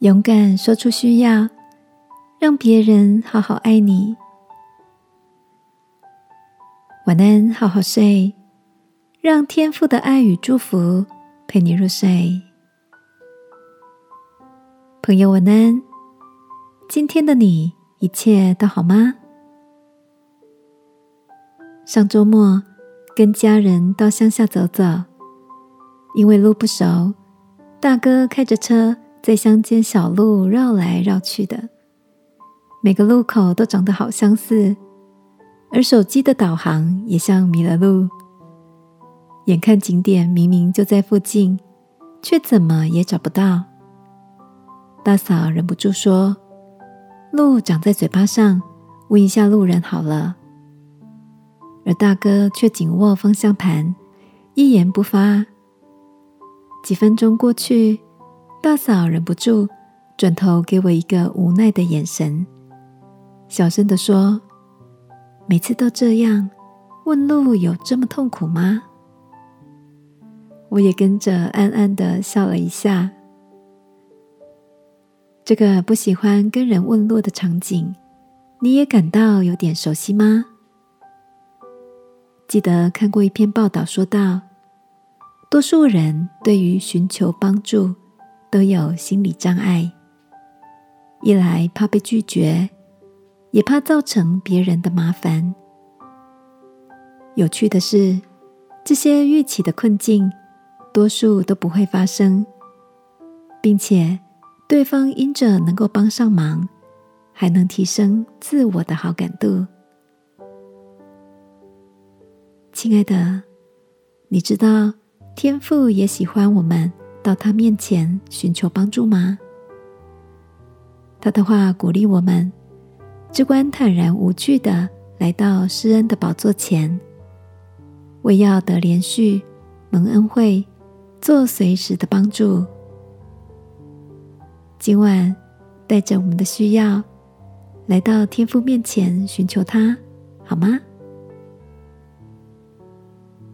勇敢说出需要，让别人好好爱你。晚安，好好睡，让天父的爱与祝福陪你入睡。朋友，晚安。今天的你一切都好吗？上周末跟家人到乡下走走，因为路不熟，大哥开着车在乡间小路绕来绕去的，每个路口都长得好相似，而手机的导航也像迷了路。眼看景点明明就在附近，却怎么也找不到。大嫂忍不住说：“路长在嘴巴上，问一下路人好了。”而大哥却紧握方向盘，一言不发。几分钟过去，大嫂忍不住转头给我一个无奈的眼神，小声的说：“每次都这样，问路有这么痛苦吗？”我也跟着暗暗的笑了一下。这个不喜欢跟人问路的场景，你也感到有点熟悉吗？记得看过一篇报道，说到，多数人对于寻求帮助都有心理障碍，一来怕被拒绝，也怕造成别人的麻烦。有趣的是，这些预期的困境，多数都不会发生，并且对方因着能够帮上忙，还能提升自我的好感度。亲爱的，你知道天父也喜欢我们到他面前寻求帮助吗？他的话鼓励我们，只管坦然无惧的来到施恩的宝座前，为要得连续蒙恩惠，做随时的帮助。今晚带着我们的需要，来到天父面前寻求他，好吗？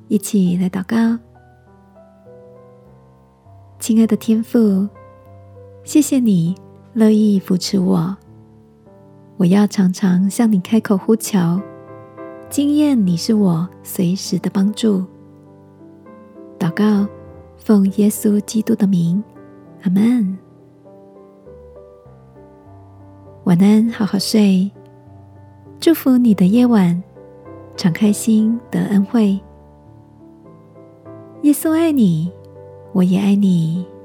一起来祷告，亲爱的天父，谢谢你乐意扶持我。我要常常向你开口呼求，经验你是我随时的帮助。祷告，奉耶稣基督的名，阿门。晚安，好好睡。祝福你的夜晚，敞开心得恩惠。耶稣爱你，我也爱你。